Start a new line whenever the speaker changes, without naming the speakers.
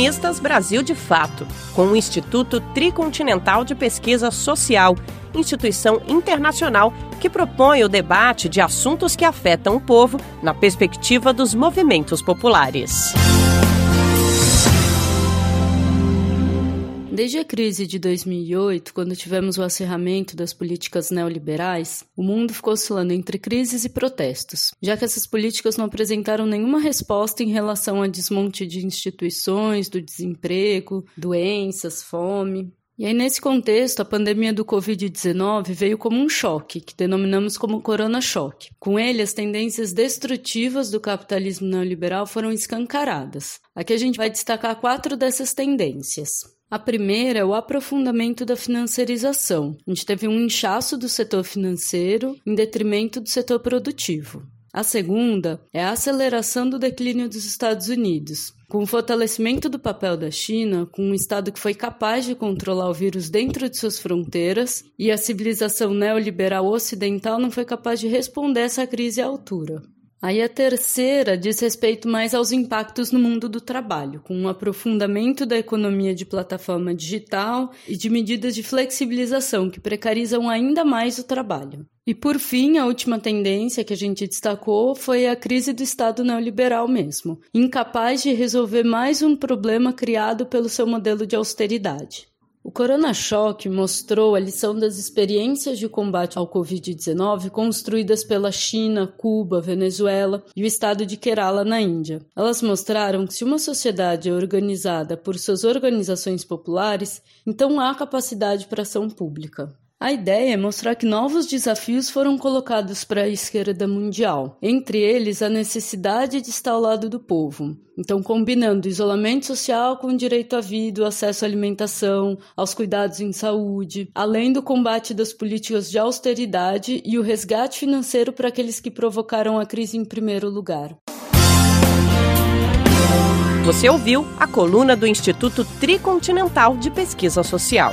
Feministas Brasil de Fato, com o Instituto Tricontinental de Pesquisa Social, instituição internacional que propõe o debate de assuntos que afetam o povo na perspectiva dos movimentos populares.
Desde a crise de 2008, quando tivemos o acirramento das políticas neoliberais, o mundo ficou oscilando entre crises e protestos, já que essas políticas não apresentaram nenhuma resposta em relação ao desmonte de instituições, do desemprego, doenças, fome. E aí, nesse contexto, a pandemia do Covid-19 veio como um choque, que denominamos como corona-choque. Com ele, as tendências destrutivas do capitalismo neoliberal foram escancaradas. Aqui a gente vai destacar quatro dessas tendências. A primeira é o aprofundamento da financiarização. A gente teve um inchaço do setor financeiro em detrimento do setor produtivo. A segunda é a aceleração do declínio dos Estados Unidos, com o fortalecimento do papel da China, com um Estado que foi capaz de controlar o vírus dentro de suas fronteiras, e a civilização neoliberal ocidental não foi capaz de responder essa crise à altura. Aí a terceira diz respeito mais aos impactos no mundo do trabalho, com um aprofundamento da economia de plataforma digital e de medidas de flexibilização que precarizam ainda mais o trabalho. E por fim, a última tendência que a gente destacou foi a crise do Estado neoliberal mesmo, incapaz de resolver mais um problema criado pelo seu modelo de austeridade. O Corona Choque mostrou a lição das experiências de combate ao Covid-19 construídas pela China, Cuba, Venezuela e o estado de Kerala, na Índia. Elas mostraram que se uma sociedade é organizada por suas organizações populares, então há capacidade para ação pública. A ideia é mostrar que novos desafios foram colocados para a esquerda mundial, entre eles a necessidade de estar ao lado do povo. Então, combinando isolamento social com direito à vida, acesso à alimentação, aos cuidados em saúde, além do combate das políticas de austeridade e o resgate financeiro para aqueles que provocaram a crise em primeiro lugar.
Você ouviu a coluna do Instituto Tricontinental de Pesquisa Social.